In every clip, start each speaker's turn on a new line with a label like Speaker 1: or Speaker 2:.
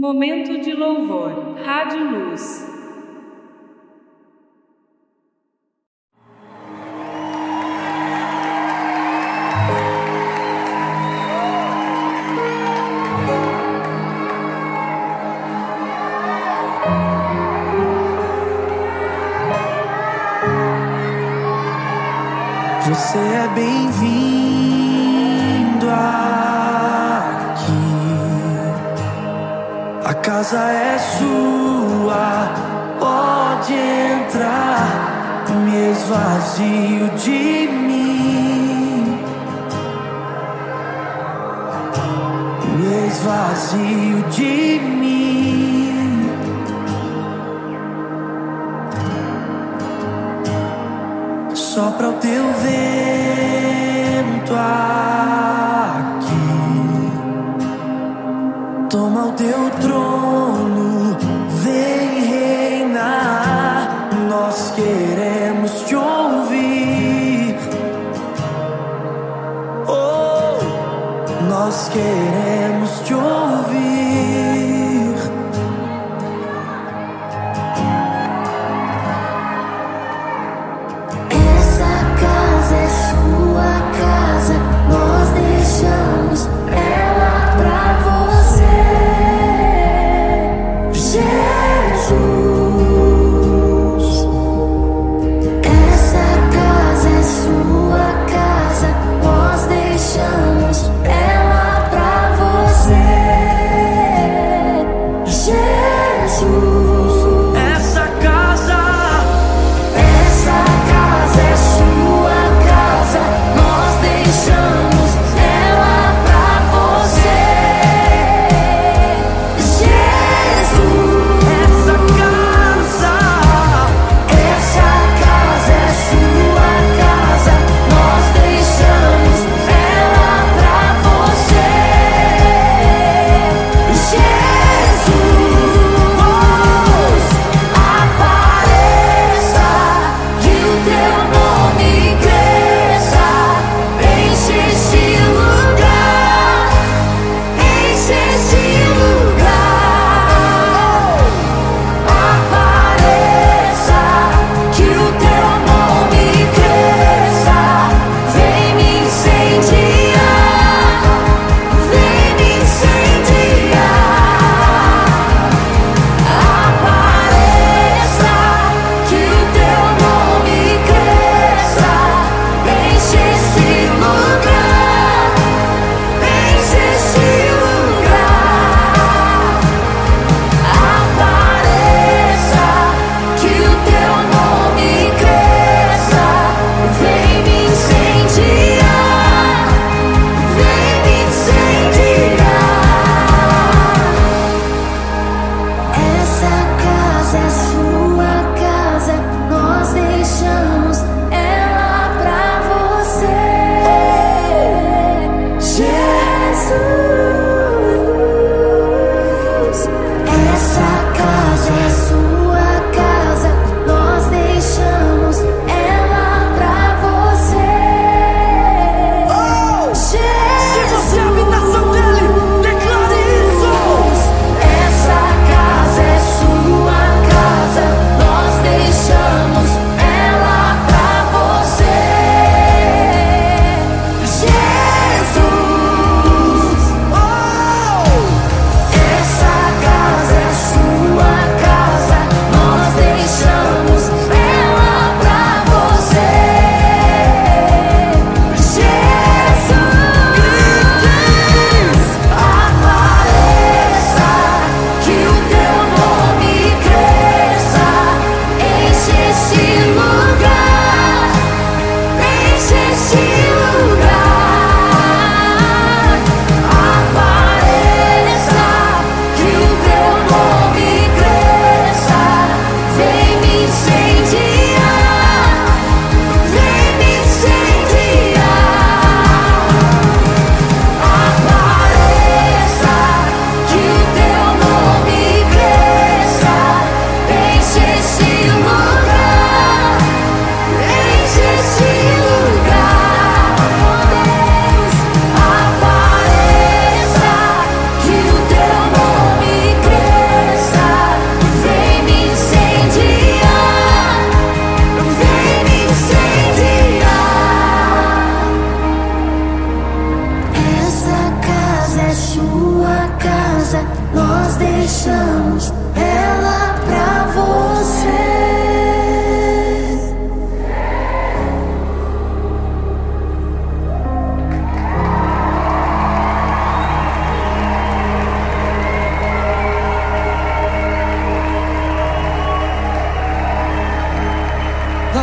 Speaker 1: Momento de louvor. Rádio Luz.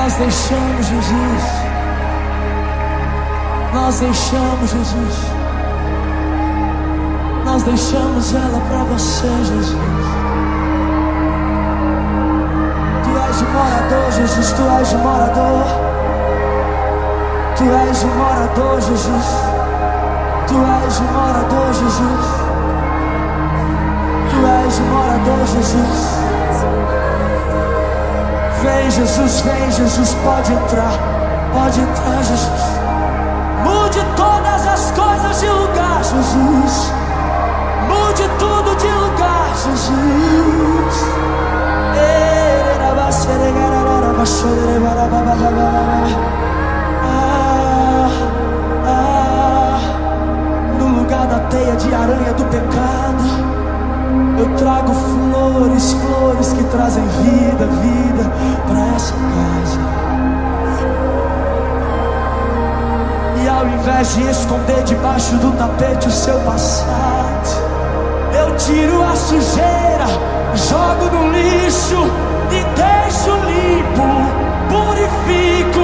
Speaker 2: Nós
Speaker 3: deixamos Jesus. Nós deixamos
Speaker 1: Jesus. Nós deixamos ela pra você, Jesus. Tu és o morador, Jesus. Tu és o morador. Tu és o morador, Jesus. Tu és o morador, Jesus. Tu és o morador, Jesus. Vem, Jesus, vem, Jesus, pode entrar, pode entrar, Jesus. Mude todas as coisas de lugar, Jesus. Mude tudo de lugar, Jesus. Ah, ah, no lugar da teia de aranha do pecado. Eu trago flores, flores que trazem vida, vida para essa casa. E ao invés de esconder debaixo do tapete o seu passado, eu tiro a sujeira, jogo no lixo e deixo limpo, purifico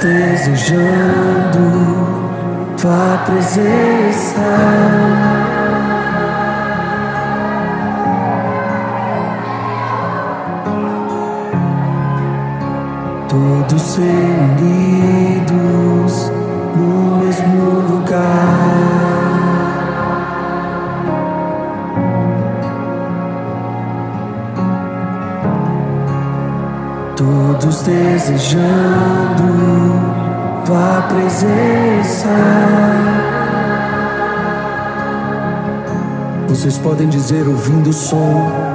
Speaker 1: desejando tua presença. Todos reunidos no mesmo lugar. Todos desejando tua presença. Vocês podem dizer ouvindo o som.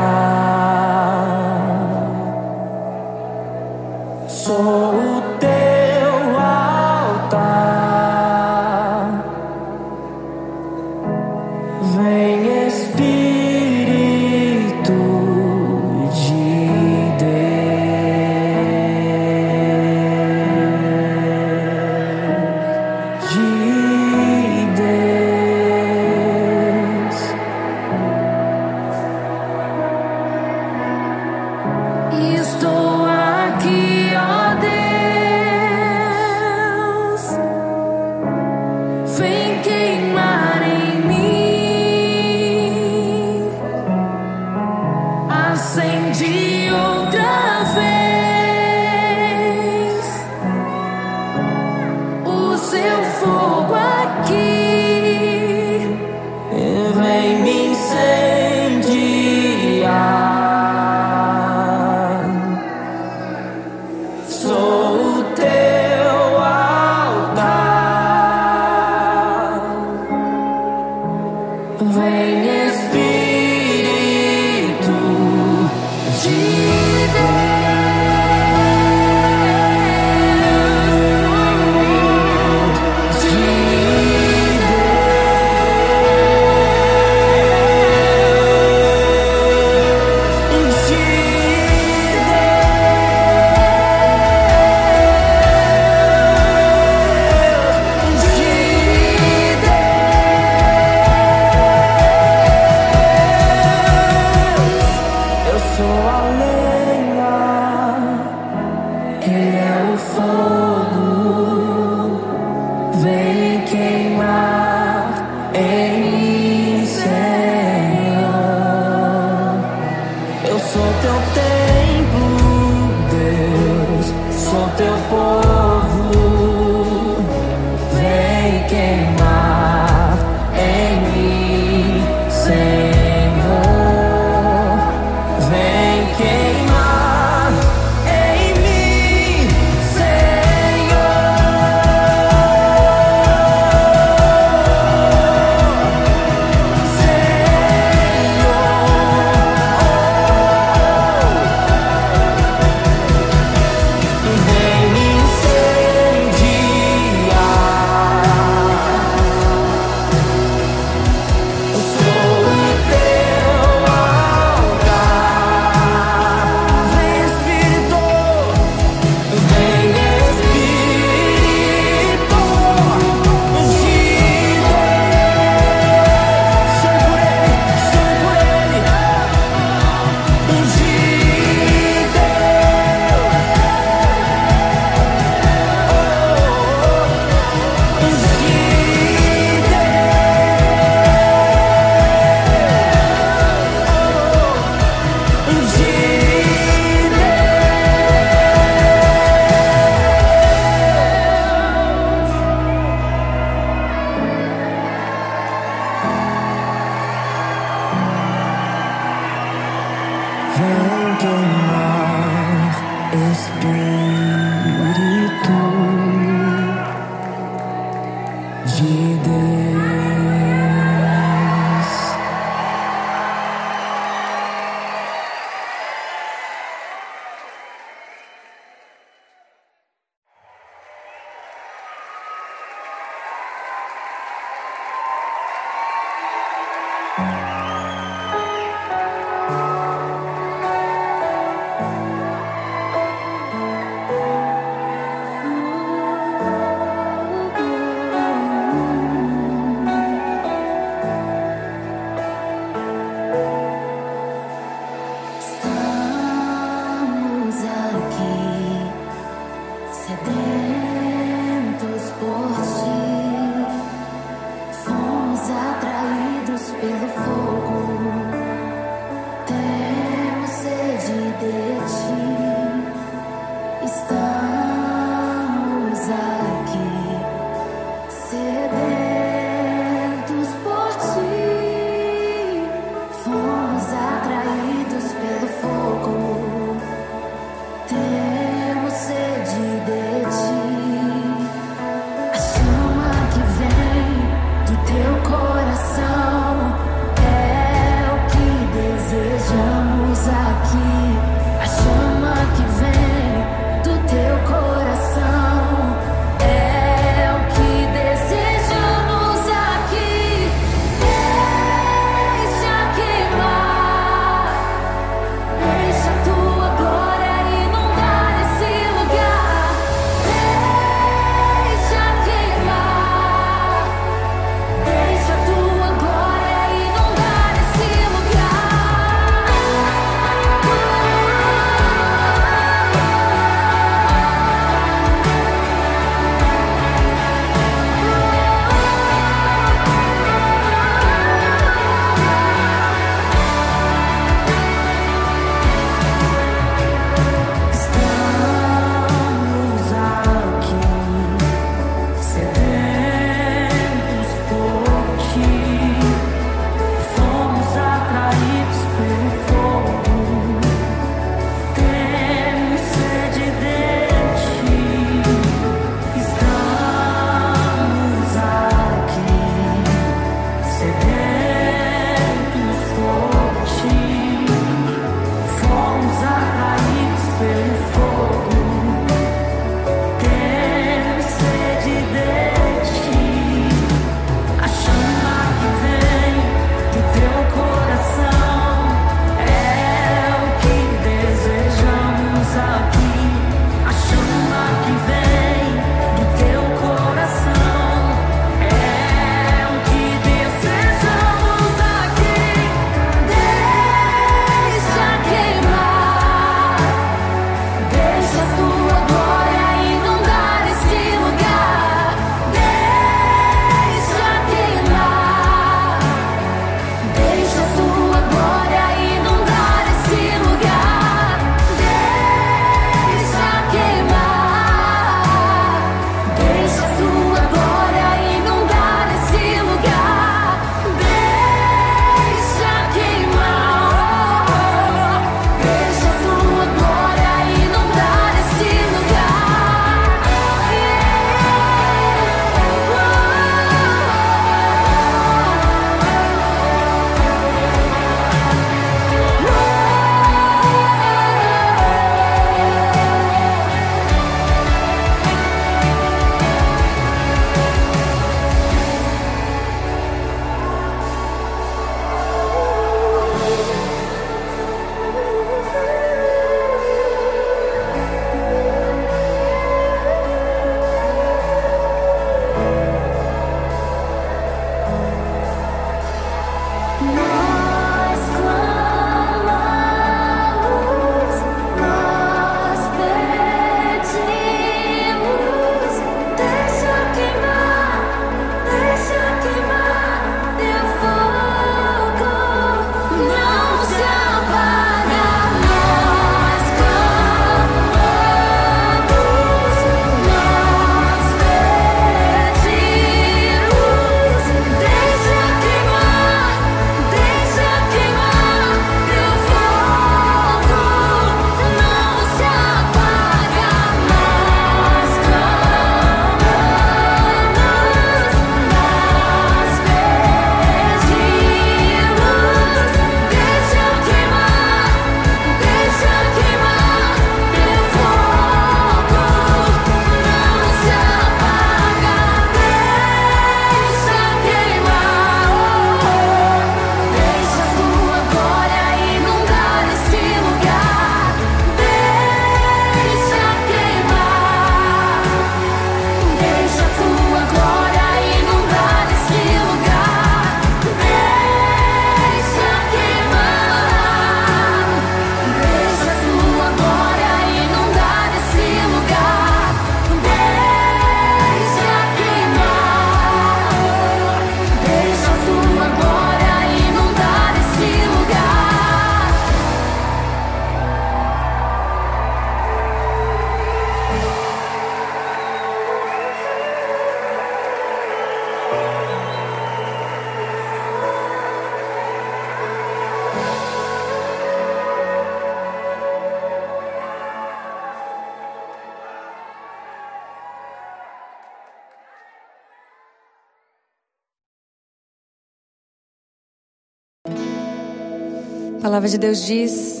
Speaker 3: A
Speaker 4: palavra de Deus diz: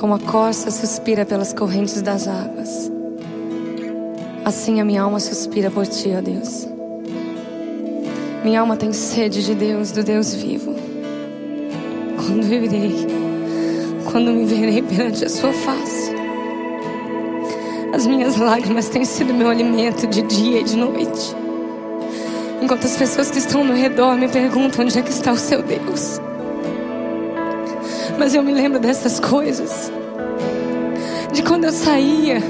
Speaker 4: como a corça suspira pelas correntes das águas, assim a minha alma suspira por ti, ó Deus. Minha alma tem sede de Deus, do Deus vivo. Quando irei, quando me verei perante a sua face. As minhas lágrimas têm sido meu alimento de dia e de noite. Enquanto as pessoas que estão no redor me perguntam onde é que está o seu Deus. Mas eu me lembro dessas coisas. De quando eu saía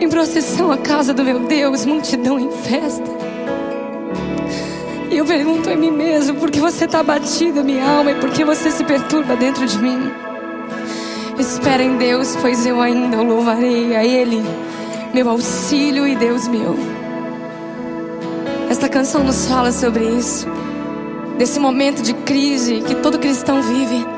Speaker 4: em procissão à casa do meu Deus, multidão em festa. E eu pergunto a mim mesmo: por que você está abatida, minha alma, e por que você se perturba dentro de mim? Espera em Deus, pois eu ainda o louvarei a Ele, meu auxílio e Deus meu. Esta canção nos fala sobre isso, desse momento de crise que todo cristão vive.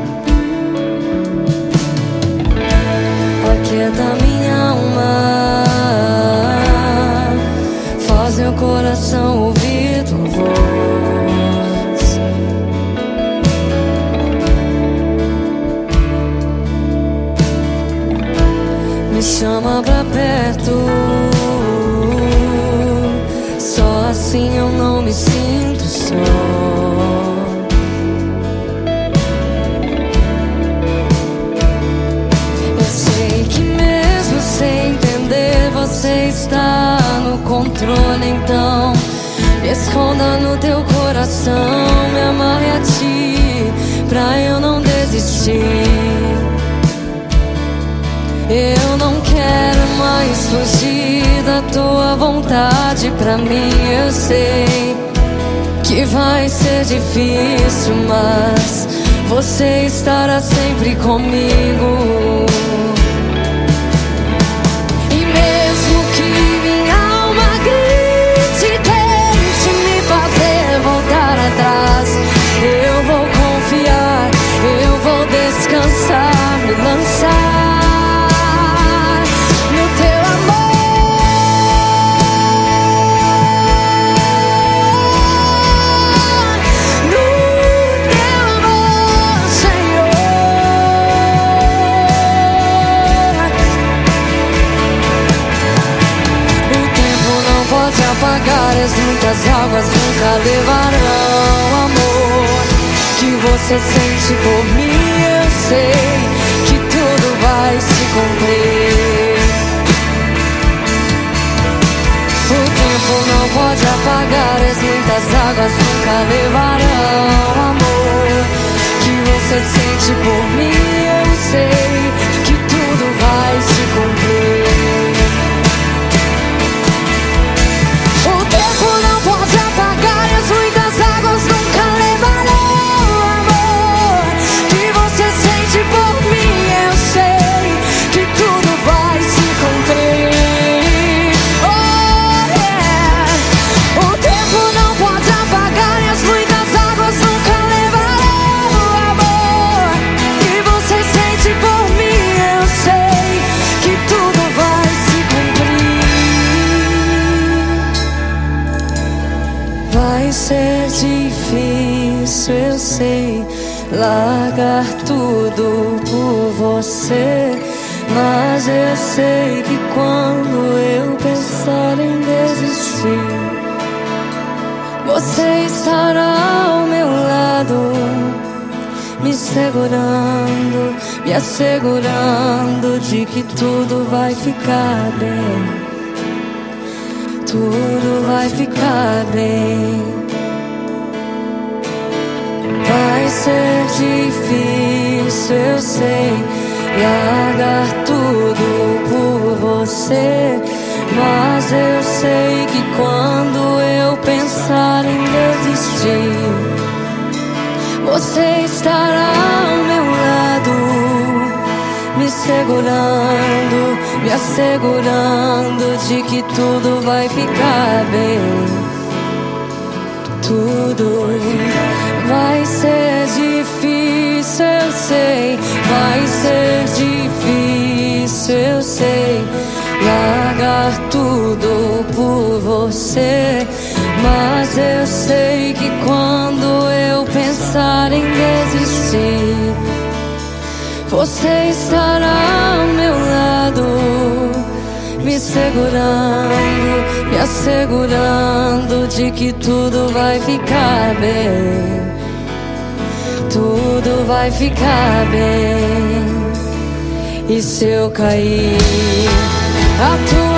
Speaker 4: Aquieta minha alma, faz meu coração ouvir tua voz. Me chama pra perto, só assim eu não me sinto só. Então, me esconda no teu coração, me amarre a ti, pra eu não desistir. Eu não quero mais fugir da tua vontade pra mim. Eu sei que vai ser difícil, mas você estará sempre comigo. As águas nunca levarão amor que você sente por mim. Eu sei que tudo vai se cumprir. O tempo não pode apagar as muitas águas nunca levarão amor que sente por mim, eu sei me assegurando de que tudo vai ficar bem. Tudo vai ficar bem. Vai ser difícil, eu sei, largar tudo por você. Mas eu sei que quando eu pensar em desistir, você estará segurando, me assegurando de que tudo vai ficar bem. Tudo vai ser difícil, eu sei. Vai ser difícil, eu sei. Largar tudo por você. Mas eu sei que quando eu pensar em desistir, você estará ao meu lado me segurando, me assegurando de que tudo vai ficar bem. Tudo vai ficar bem. E se eu cair, a tua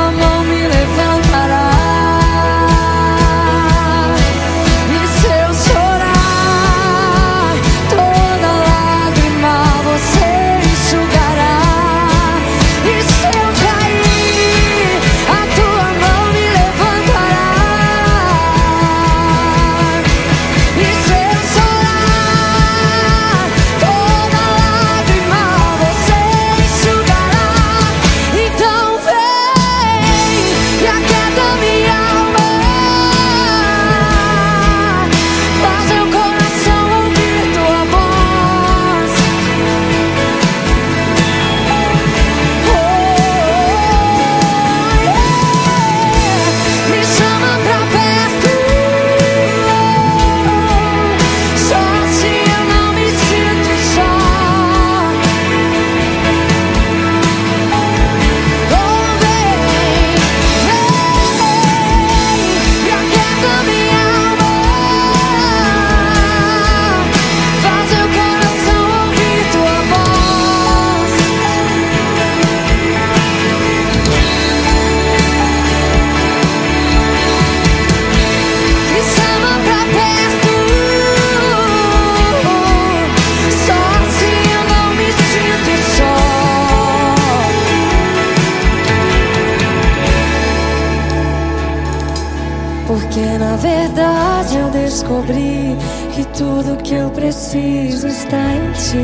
Speaker 4: preciso está em ti.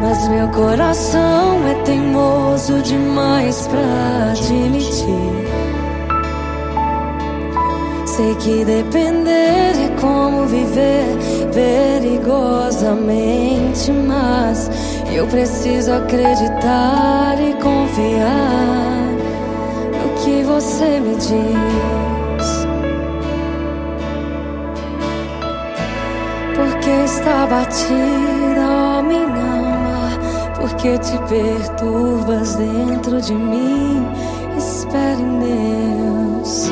Speaker 4: Mas meu coração é teimoso demais pra admitir. Sei que depender é como viver perigosamente, mas eu preciso acreditar e confiar no que você me diz. Está batida, ó minha alma, porque te perturbas dentro de mim. Espere em Deus.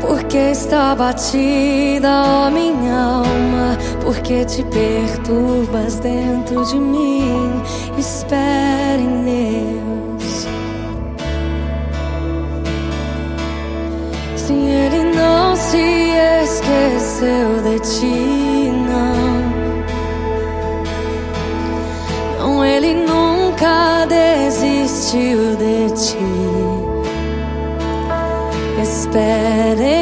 Speaker 4: Porque está batida, ó minha alma, porque te perturbas dentro de mim. Espere em Deus. Esqueceu de ti, não. Não, ele nunca desistiu de ti. Espere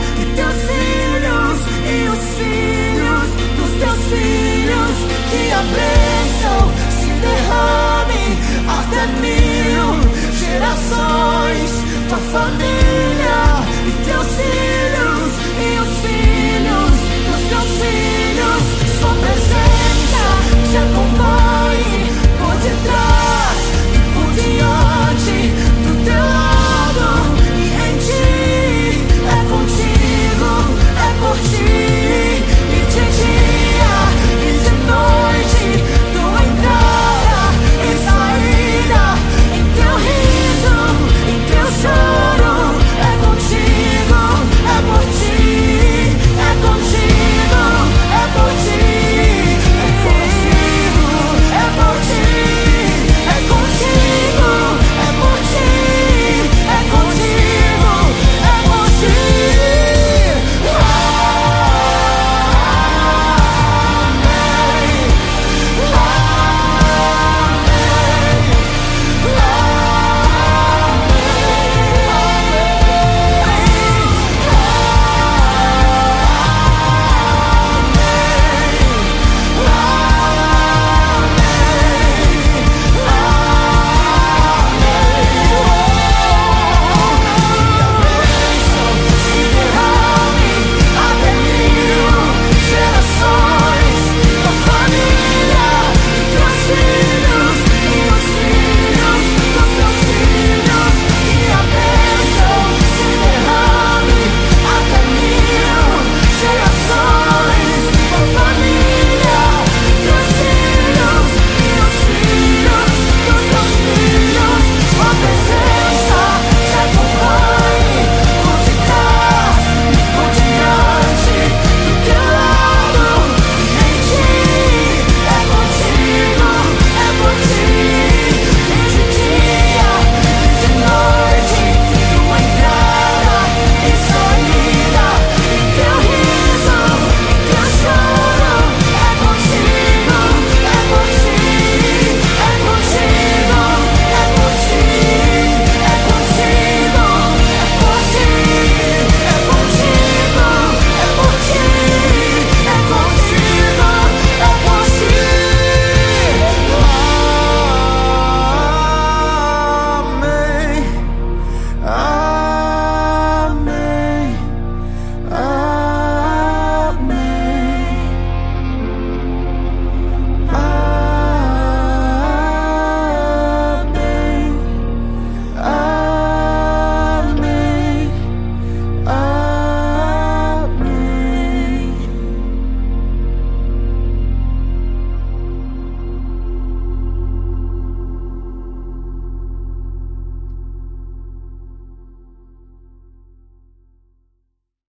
Speaker 3: que a bênção se derrame até mil gerações. Tua família e teus filhos, e os filhos dos teus filhos. Sua presença te acompanha.